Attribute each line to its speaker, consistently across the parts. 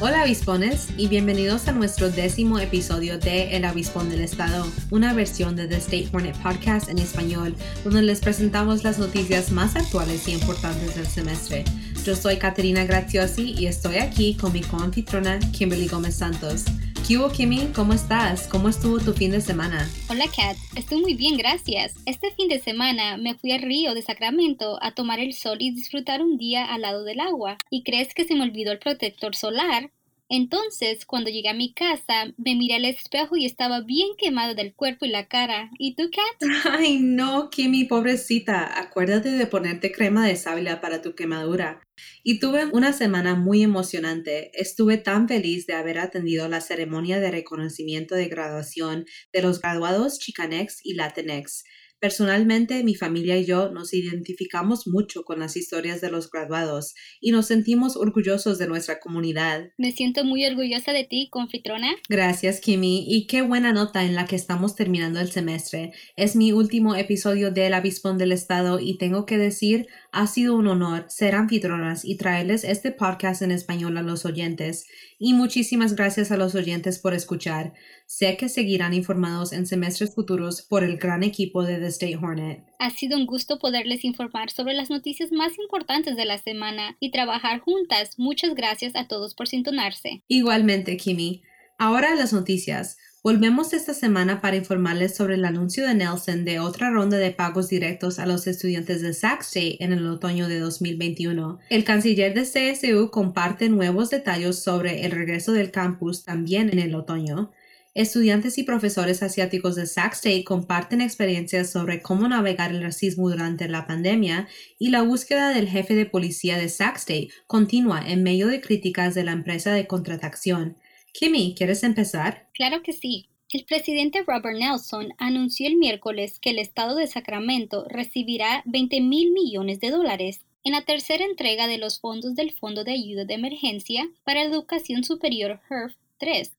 Speaker 1: Hola avispones y bienvenidos a nuestro décimo episodio de El Avispón del Estado, una versión de The State Hornet Podcast en español, donde les presentamos las noticias más actuales y importantes del semestre. Yo soy Caterina Graziosi y estoy aquí con mi coanfitrona Kimberly Gómez Santos. ¿Qué Kimmy? ¿Cómo estás? ¿Cómo estuvo tu fin de semana?
Speaker 2: Hola, Kat. Estoy muy bien, gracias. Este fin de semana me fui al río de Sacramento a tomar el sol y disfrutar un día al lado del agua. ¿Y crees que se me olvidó el protector solar? Entonces, cuando llegué a mi casa, me miré al espejo y estaba bien quemada del cuerpo y la cara. ¿Y tú, Kat?
Speaker 1: Ay, no, Kimmy, pobrecita. Acuérdate de ponerte crema de sábila para tu quemadura. Y tuve una semana muy emocionante. Estuve tan feliz de haber atendido la ceremonia de reconocimiento de graduación de los graduados Chicanex y Latinx. Personalmente, mi familia y yo nos identificamos mucho con las historias de los graduados y nos sentimos orgullosos de nuestra comunidad.
Speaker 2: Me siento muy orgullosa de ti, confitrona.
Speaker 1: Gracias, Kimi, y qué buena nota en la que estamos terminando el semestre. Es mi último episodio del Avispón del Estado y tengo que decir, ha sido un honor ser anfitronas y traerles este podcast en español a los oyentes. Y muchísimas gracias a los oyentes por escuchar. Sé que seguirán informados en semestres futuros por el gran equipo de The State Hornet.
Speaker 2: Ha sido un gusto poderles informar sobre las noticias más importantes de la semana y trabajar juntas. Muchas gracias a todos por sintonarse.
Speaker 1: Igualmente, Kimi. Ahora las noticias. Volvemos esta semana para informarles sobre el anuncio de Nelson de otra ronda de pagos directos a los estudiantes de Sac State en el otoño de 2021. El canciller de CSU comparte nuevos detalles sobre el regreso del campus también en el otoño. Estudiantes y profesores asiáticos de Sac State comparten experiencias sobre cómo navegar el racismo durante la pandemia y la búsqueda del jefe de policía de Sac State continúa en medio de críticas de la empresa de contratación. Kimmy, ¿quieres empezar?
Speaker 2: Claro que sí. El presidente Robert Nelson anunció el miércoles que el estado de Sacramento recibirá 20 mil millones de dólares en la tercera entrega de los fondos del Fondo de Ayuda de Emergencia para Educación Superior HERF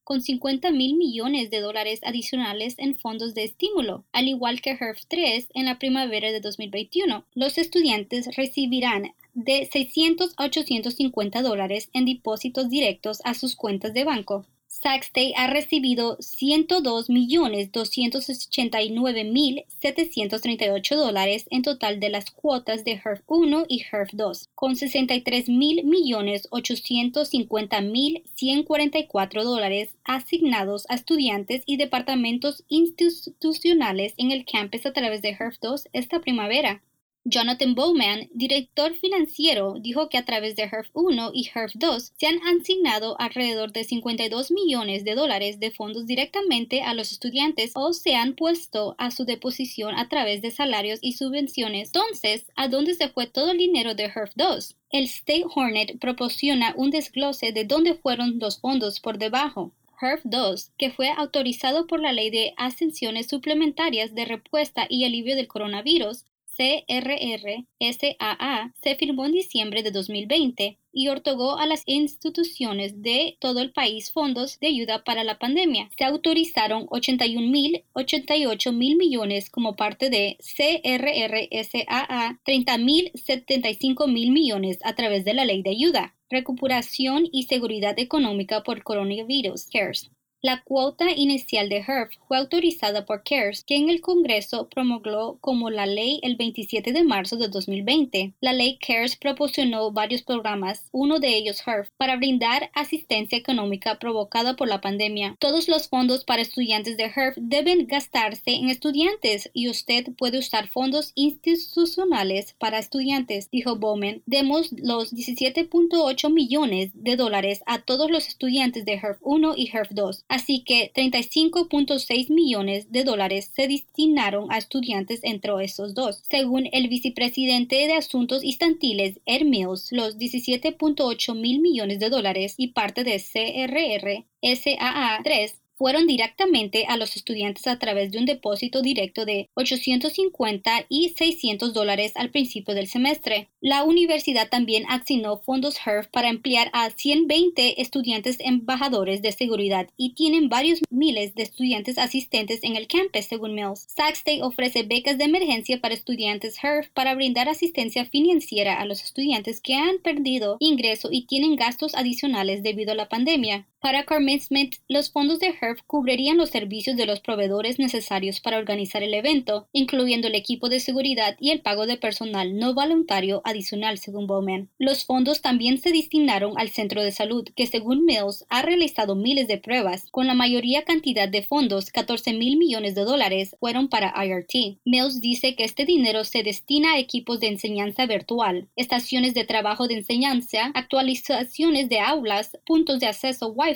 Speaker 2: con 50 mil millones de dólares adicionales en fondos de estímulo, al igual que HERF 3 en la primavera de 2021. Los estudiantes recibirán de 600 a 850 dólares en depósitos directos a sus cuentas de banco. Sac ha recibido 102.289.738 dólares en total de las cuotas de HERF 1 y HERF 2, con 63.850.144 dólares asignados a estudiantes y departamentos institucionales en el campus a través de HERF 2 esta primavera. Jonathan Bowman, director financiero, dijo que a través de HERF 1 y HERF 2 se han asignado alrededor de 52 millones de dólares de fondos directamente a los estudiantes o se han puesto a su deposición a través de salarios y subvenciones. Entonces, ¿a dónde se fue todo el dinero de HERF 2? El State Hornet proporciona un desglose de dónde fueron los fondos por debajo. HERF 2, que fue autorizado por la Ley de Ascensiones Suplementarias de Respuesta y Alivio del Coronavirus, CRR-SAA se firmó en diciembre de 2020 y otorgó a las instituciones de todo el país fondos de ayuda para la pandemia. Se autorizaron 81 mil, 88 mil millones como parte de CRR-SAA, 30 mil, 75 mil millones a través de la ley de ayuda, recuperación y seguridad económica por coronavirus, CARES. La cuota inicial de HERF fue autorizada por CARES, que en el Congreso promulgó como la ley el 27 de marzo de 2020. La ley CARES proporcionó varios programas, uno de ellos HERF, para brindar asistencia económica provocada por la pandemia. Todos los fondos para estudiantes de HERF deben gastarse en estudiantes y usted puede usar fondos institucionales para estudiantes, dijo Bowman. Demos los 17.8 millones de dólares a todos los estudiantes de HERF 1 y HERF 2 así que 35.6 millones de dólares se destinaron a estudiantes entre esos dos. Según el vicepresidente de Asuntos Instantiles, Ed Mills, los 17.8 mil millones de dólares y parte de CRR SAA 3 fueron directamente a los estudiantes a través de un depósito directo de 850 y 600 dólares al principio del semestre. La universidad también asignó fondos HERF para emplear a 120 estudiantes embajadores de seguridad y tienen varios miles de estudiantes asistentes en el campus, según Mills. Sac State ofrece becas de emergencia para estudiantes HERF para brindar asistencia financiera a los estudiantes que han perdido ingreso y tienen gastos adicionales debido a la pandemia. Para Carmen Smith, los fondos de HERF cubrirían los servicios de los proveedores necesarios para organizar el evento, incluyendo el equipo de seguridad y el pago de personal no voluntario adicional, según Bowman. Los fondos también se destinaron al centro de salud, que según Mills ha realizado miles de pruebas, con la mayoría cantidad de fondos, 14 mil millones de dólares, fueron para IRT. Mills dice que este dinero se destina a equipos de enseñanza virtual, estaciones de trabajo de enseñanza, actualizaciones de aulas, puntos de acceso Wi-Fi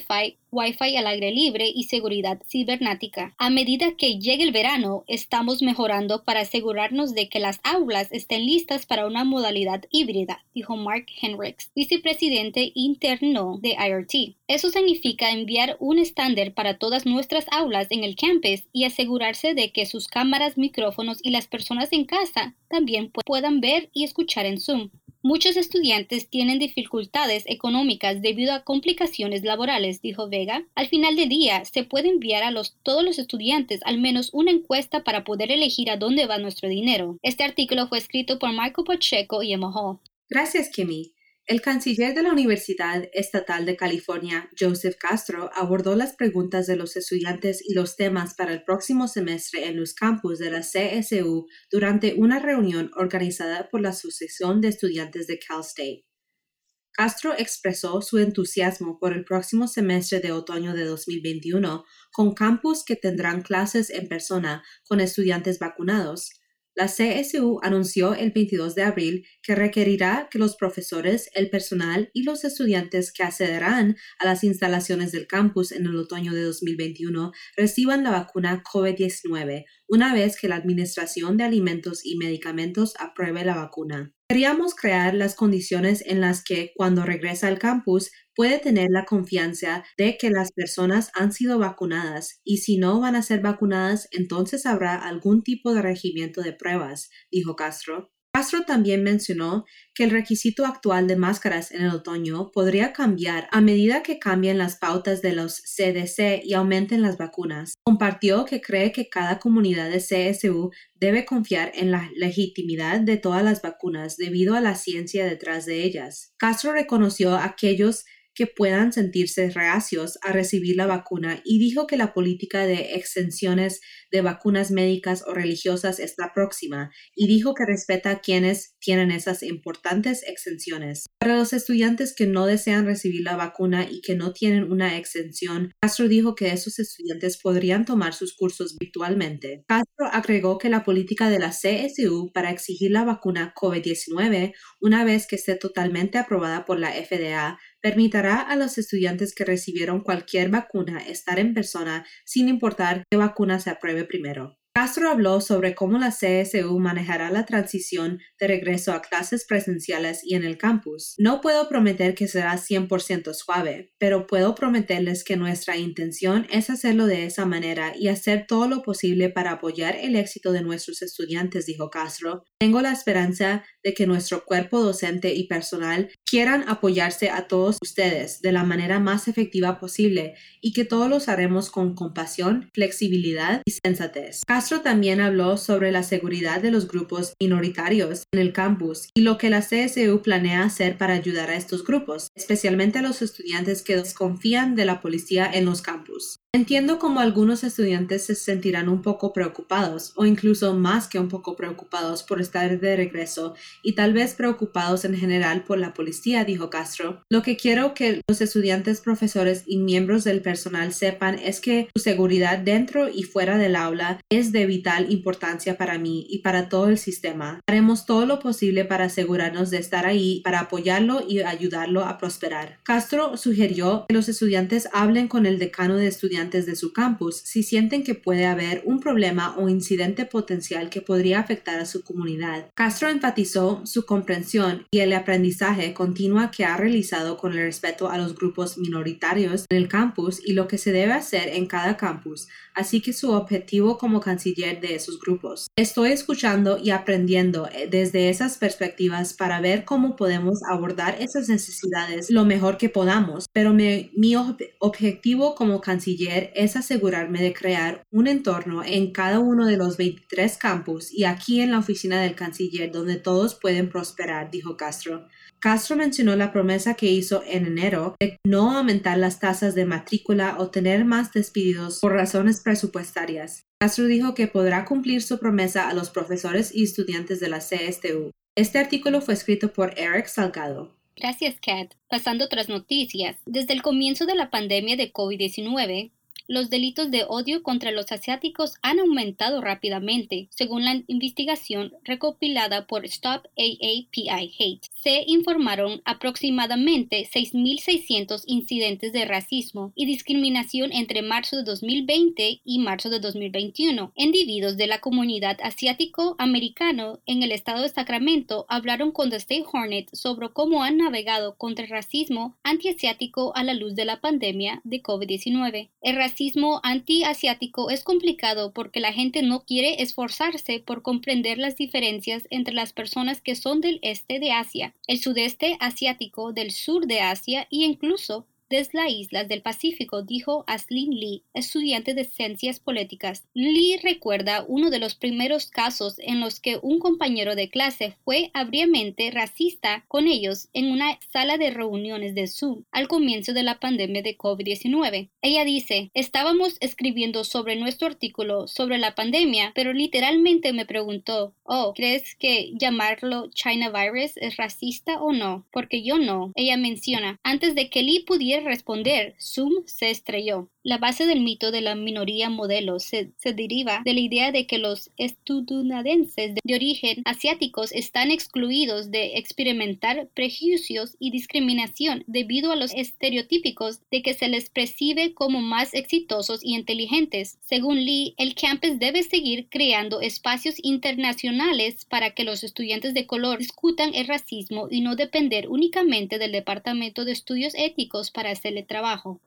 Speaker 2: Wi-Fi, al aire libre y seguridad cibernética. A medida que llegue el verano, estamos mejorando para asegurarnos de que las aulas estén listas para una modalidad híbrida, dijo Mark Henricks, vicepresidente interno de IRT. Eso significa enviar un estándar para todas nuestras aulas en el campus y asegurarse de que sus cámaras, micrófonos y las personas en casa también puedan ver y escuchar en Zoom. Muchos estudiantes tienen dificultades económicas debido a complicaciones laborales, dijo Vega. Al final del día, se puede enviar a todos los estudiantes al menos una encuesta para poder elegir a dónde va nuestro dinero. Este artículo fue escrito por Marco Pacheco y Hall.
Speaker 1: Gracias, Kimmy. El canciller de la Universidad Estatal de California, Joseph Castro, abordó las preguntas de los estudiantes y los temas para el próximo semestre en los campus de la CSU durante una reunión organizada por la Asociación de Estudiantes de Cal State. Castro expresó su entusiasmo por el próximo semestre de otoño de 2021 con campus que tendrán clases en persona con estudiantes vacunados la CSU anunció el 22 de abril que requerirá que los profesores, el personal y los estudiantes que accederán a las instalaciones del campus en el otoño de 2021 reciban la vacuna COVID-19 una vez que la Administración de Alimentos y Medicamentos apruebe la vacuna. Queríamos crear las condiciones en las que cuando regresa al campus puede tener la confianza de que las personas han sido vacunadas y si no van a ser vacunadas entonces habrá algún tipo de regimiento de pruebas, dijo Castro. Castro también mencionó que el requisito actual de máscaras en el otoño podría cambiar a medida que cambien las pautas de los CDC y aumenten las vacunas. Compartió que cree que cada comunidad de CSU debe confiar en la legitimidad de todas las vacunas debido a la ciencia detrás de ellas. Castro reconoció aquellos que puedan sentirse reacios a recibir la vacuna y dijo que la política de extensiones de vacunas médicas o religiosas está próxima y dijo que respeta a quienes tienen esas importantes exenciones. Para los estudiantes que no desean recibir la vacuna y que no tienen una exención, Castro dijo que esos estudiantes podrían tomar sus cursos virtualmente. Castro agregó que la política de la CSU para exigir la vacuna COVID-19, una vez que esté totalmente aprobada por la FDA, permitirá a los estudiantes que recibieron cualquier vacuna estar en persona sin importar qué vacuna se apruebe primero. Castro habló sobre cómo la CSU manejará la transición de regreso a clases presenciales y en el campus. No puedo prometer que será 100% suave, pero puedo prometerles que nuestra intención es hacerlo de esa manera y hacer todo lo posible para apoyar el éxito de nuestros estudiantes, dijo Castro. Tengo la esperanza de que nuestro cuerpo docente y personal quieran apoyarse a todos ustedes de la manera más efectiva posible y que todos los haremos con compasión, flexibilidad y sensatez. Castro también habló sobre la seguridad de los grupos minoritarios en el campus y lo que la CSU planea hacer para ayudar a estos grupos, especialmente a los estudiantes que desconfían de la policía en los campus. Entiendo cómo algunos estudiantes se sentirán un poco preocupados o incluso más que un poco preocupados por estar de regreso y tal vez preocupados en general por la policía, dijo Castro. Lo que quiero que los estudiantes, profesores y miembros del personal sepan es que su seguridad dentro y fuera del aula es de vital importancia para mí y para todo el sistema. Haremos todo lo posible para asegurarnos de estar ahí, para apoyarlo y ayudarlo a prosperar. Castro sugirió que los estudiantes hablen con el decano de estudiantes estudiantes de su campus si sienten que puede haber un problema o incidente potencial que podría afectar a su comunidad. Castro enfatizó su comprensión y el aprendizaje continuo que ha realizado con el respeto a los grupos minoritarios en el campus y lo que se debe hacer en cada campus, así que su objetivo como canciller de esos grupos. Estoy escuchando y aprendiendo eh, desde esas perspectivas para ver cómo podemos abordar esas necesidades lo mejor que podamos, pero mi objetivo como canciller es asegurarme de crear un entorno en cada uno de los 23 campus y aquí en la oficina del canciller donde todos pueden prosperar, dijo Castro. Castro mencionó la promesa que hizo en enero de no aumentar las tasas de matrícula o tener más despidos por razones presupuestarias. Castro dijo que podrá cumplir su promesa a los profesores y estudiantes de la CSTU. Este artículo fue escrito por Eric Salgado.
Speaker 2: Gracias, Kat. Pasando otras noticias. Desde el comienzo de la pandemia de COVID-19, los delitos de odio contra los asiáticos han aumentado rápidamente, según la investigación recopilada por Stop AAPI Hate. Se informaron aproximadamente 6.600 incidentes de racismo y discriminación entre marzo de 2020 y marzo de 2021. Individuos de la comunidad asiático-americano en el estado de Sacramento hablaron con The State Hornet sobre cómo han navegado contra el racismo antiasiático a la luz de la pandemia de COVID-19. El racismo antiasiático es complicado porque la gente no quiere esforzarse por comprender las diferencias entre las personas que son del este de Asia, el sudeste asiático, del sur de Asia e incluso desde las islas del Pacífico, dijo Aslin Lee, estudiante de ciencias políticas. Lee recuerda uno de los primeros casos en los que un compañero de clase fue abriamente racista con ellos en una sala de reuniones de Zoom al comienzo de la pandemia de COVID-19. Ella dice, estábamos escribiendo sobre nuestro artículo sobre la pandemia, pero literalmente me preguntó, oh, ¿crees que llamarlo China Virus es racista o no? Porque yo no. Ella menciona, antes de que Lee pudiera responder, Zoom se estrelló. La base del mito de la minoría modelo se, deriva de la idea de que los estadounidenses de, origen asiáticos están excluidos de experimentar prejuicios y discriminación debido a los estereotípicos de que se les percibe como más exitosos y inteligentes. Según Lee, el campus debe seguir creando espacios internacionales para que los estudiantes de color discutan el racismo y no depender únicamente del Departamento de Estudios Éticos para hacerle trabajo.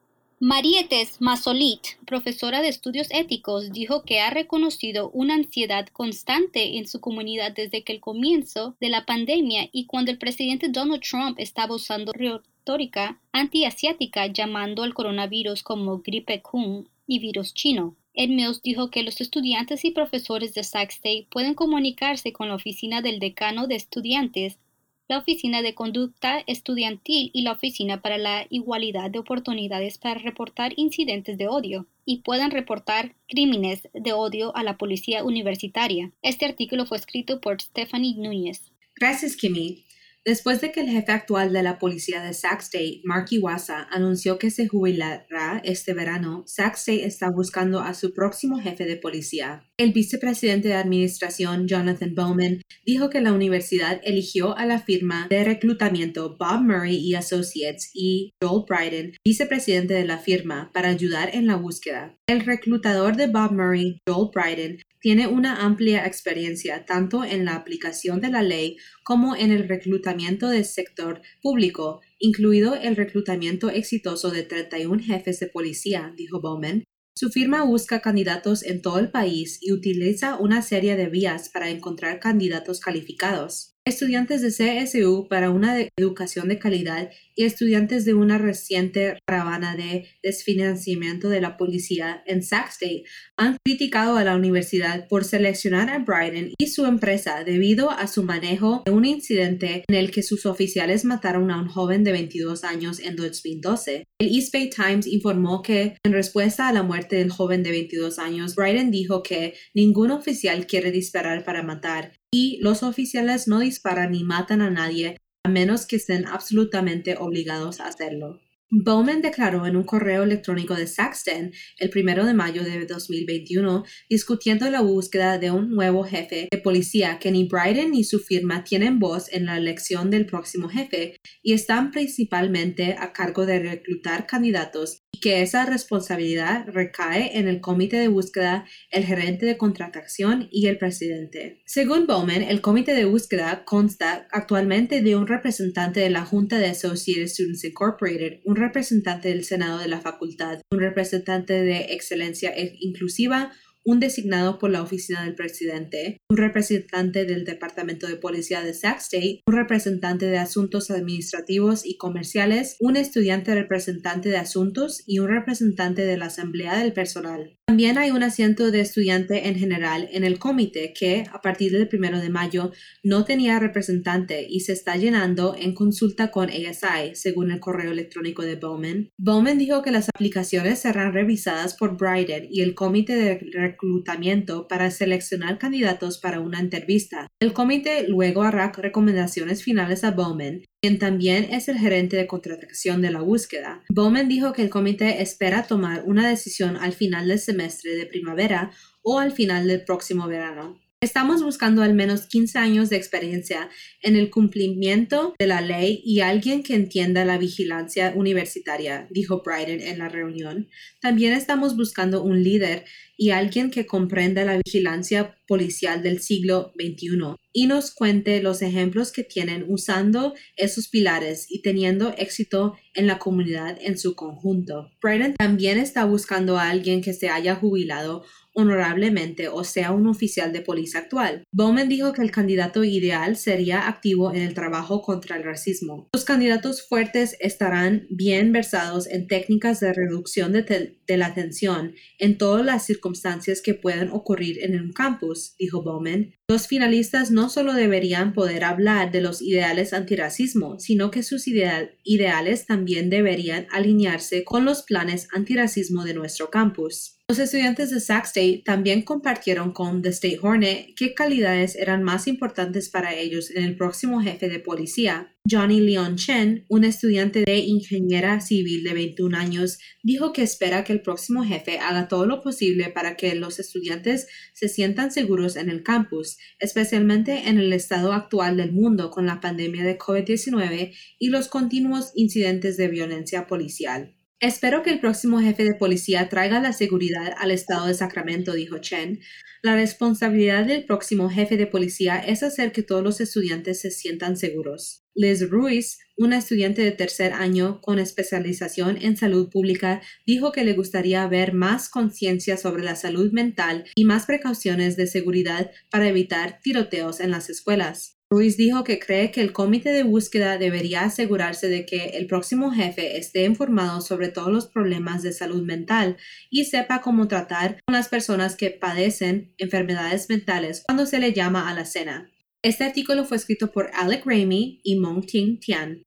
Speaker 2: Marietes Masolit, profesora de estudios éticos, dijo que ha reconocido una ansiedad constante en su comunidad desde que el comienzo de la pandemia y cuando el presidente Donald Trump estaba usando retórica antiasiática llamando al coronavirus como gripe Kung y virus chino. Ed Mills dijo que los estudiantes y profesores de Sac State pueden comunicarse con la oficina del decano de estudiantes la Oficina de Conducta Estudiantil y la Oficina para la Igualdad de Oportunidades para reportar incidentes de odio y puedan reportar crímenes de odio a la policía universitaria. Este artículo fue escrito por Stephanie Núñez.
Speaker 1: Gracias, Kimi. Después de que el jefe actual de la policía de Sac State, Mark Iwasa, anunció que se jubilará este verano, Sac State está buscando a su próximo jefe de policía. El vicepresidente de administración, Jonathan Bowman, dijo que la universidad eligió a la firma de reclutamiento Bob Murray y Associates y Joel Bryden, vicepresidente de la firma, para ayudar en la búsqueda. El reclutador de Bob Murray, Joel Bryden, tiene una amplia experiencia tanto en la aplicación de la ley como en el reclutamiento del sector público, incluido el reclutamiento exitoso de 31 jefes de policía, dijo Bowman. Su firma busca candidatos en todo el país y utiliza una serie de vías para encontrar candidatos calificados estudiantes de CSU para una educación de calidad y estudiantes de una reciente caravana de desfinanciamiento de la policía en Sac State han criticado a la universidad por seleccionar a Bryden y su empresa debido a su manejo de un incidente en el que sus oficiales mataron a un joven de 22 años en 2012. El East Bay Times informó que en respuesta a la muerte del joven de 22 años, Bryden dijo que ningún oficial quiere disparar para matar y los oficiales no disparan ni matan a nadie a menos que estén absolutamente obligados a hacerlo. Bowman declaró en un correo electrónico de Saxton el 1 de mayo de 2021 discutiendo la búsqueda de un nuevo jefe de policía que ni Bryden ni su firma tienen voz en la elección del próximo jefe y están principalmente a cargo de reclutar candidatos y que esa responsabilidad recae en el comité de búsqueda, el gerente de contratación y el presidente. Según Bowman, el comité de búsqueda consta actualmente de un representante de la Junta de Associated Students Incorporated, un representante del Senado de la facultad, un representante de excelencia inclusiva, un designado por la oficina del presidente, un representante del Departamento de Policía de Sac State, un representante de asuntos administrativos y comerciales, un estudiante representante de asuntos y un representante de la Asamblea del Personal. También hay un asiento de estudiante en general en el comité que, a partir del 1 de mayo, no tenía representante y se está llenando en consulta con ASI, según el correo electrónico de Bowman. Bowman dijo que las aplicaciones serán revisadas por Bryden y el comité de reclutamiento para seleccionar candidatos para una entrevista. El comité luego hará recomendaciones finales a Bowman quien también es el gerente de contratación de la búsqueda. Bowman dijo que el comité espera tomar una decisión al final del semestre de primavera o al final del próximo verano. Estamos buscando al menos 15 años de experiencia en el cumplimiento de la ley y alguien que entienda la vigilancia universitaria, dijo Bryden en la reunión. También estamos buscando un líder y alguien que comprenda la vigilancia policial del siglo XXI y nos cuente los ejemplos que tienen usando esos pilares y teniendo éxito en la comunidad en su conjunto. Bryden también está buscando a alguien que se haya jubilado honorablemente o sea un oficial de policía actual. Bowman dijo que el candidato ideal sería activo en el trabajo contra el racismo. Los candidatos fuertes estarán bien versados en técnicas de reducción de, la tensión en todas las circunstancias que puedan ocurrir en un campus, dijo Bowman. Los finalistas no solo deberían poder hablar de los ideales antirracismo, sino que sus ideales también deberían alinearse con los planes antirracismo de nuestro campus. Los estudiantes de Sac State también compartieron con The State Hornet qué calidades eran más importantes para ellos en el próximo jefe de policía. Johnny Leon Chen, un estudiante de ingeniera civil de 21 años, dijo que espera que el próximo jefe haga todo lo posible para que los estudiantes se sientan seguros en el campus, especialmente en el estado actual del mundo con la pandemia de COVID-19 y los continuos incidentes de violencia policial. Espero que el próximo jefe de policía traiga la seguridad al estado de Sacramento, dijo Chen. La responsabilidad del próximo jefe de policía es hacer que todos los estudiantes se sientan seguros. Liz Ruiz, una estudiante de tercer año con especialización en salud pública, dijo que le gustaría ver más conciencia sobre la salud mental y más precauciones de seguridad para evitar tiroteos en las escuelas. Ruiz dijo que cree que el comité de búsqueda debería asegurarse de que el próximo jefe esté informado sobre todos los problemas de salud mental y sepa cómo tratar con las personas que padecen enfermedades mentales cuando se le llama a la cena. Este artículo fue escrito por Alec Ramey y Mong Ting Tian.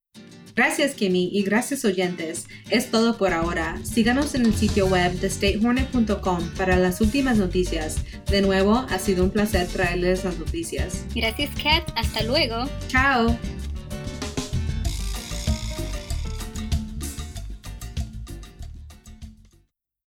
Speaker 1: Gracias Kimi y gracias oyentes. Es todo por ahora. Síganos en el sitio web de statehornet.com para las últimas noticias. De nuevo, ha sido un placer traerles las noticias.
Speaker 2: Gracias Kat. Hasta luego.
Speaker 1: Chao.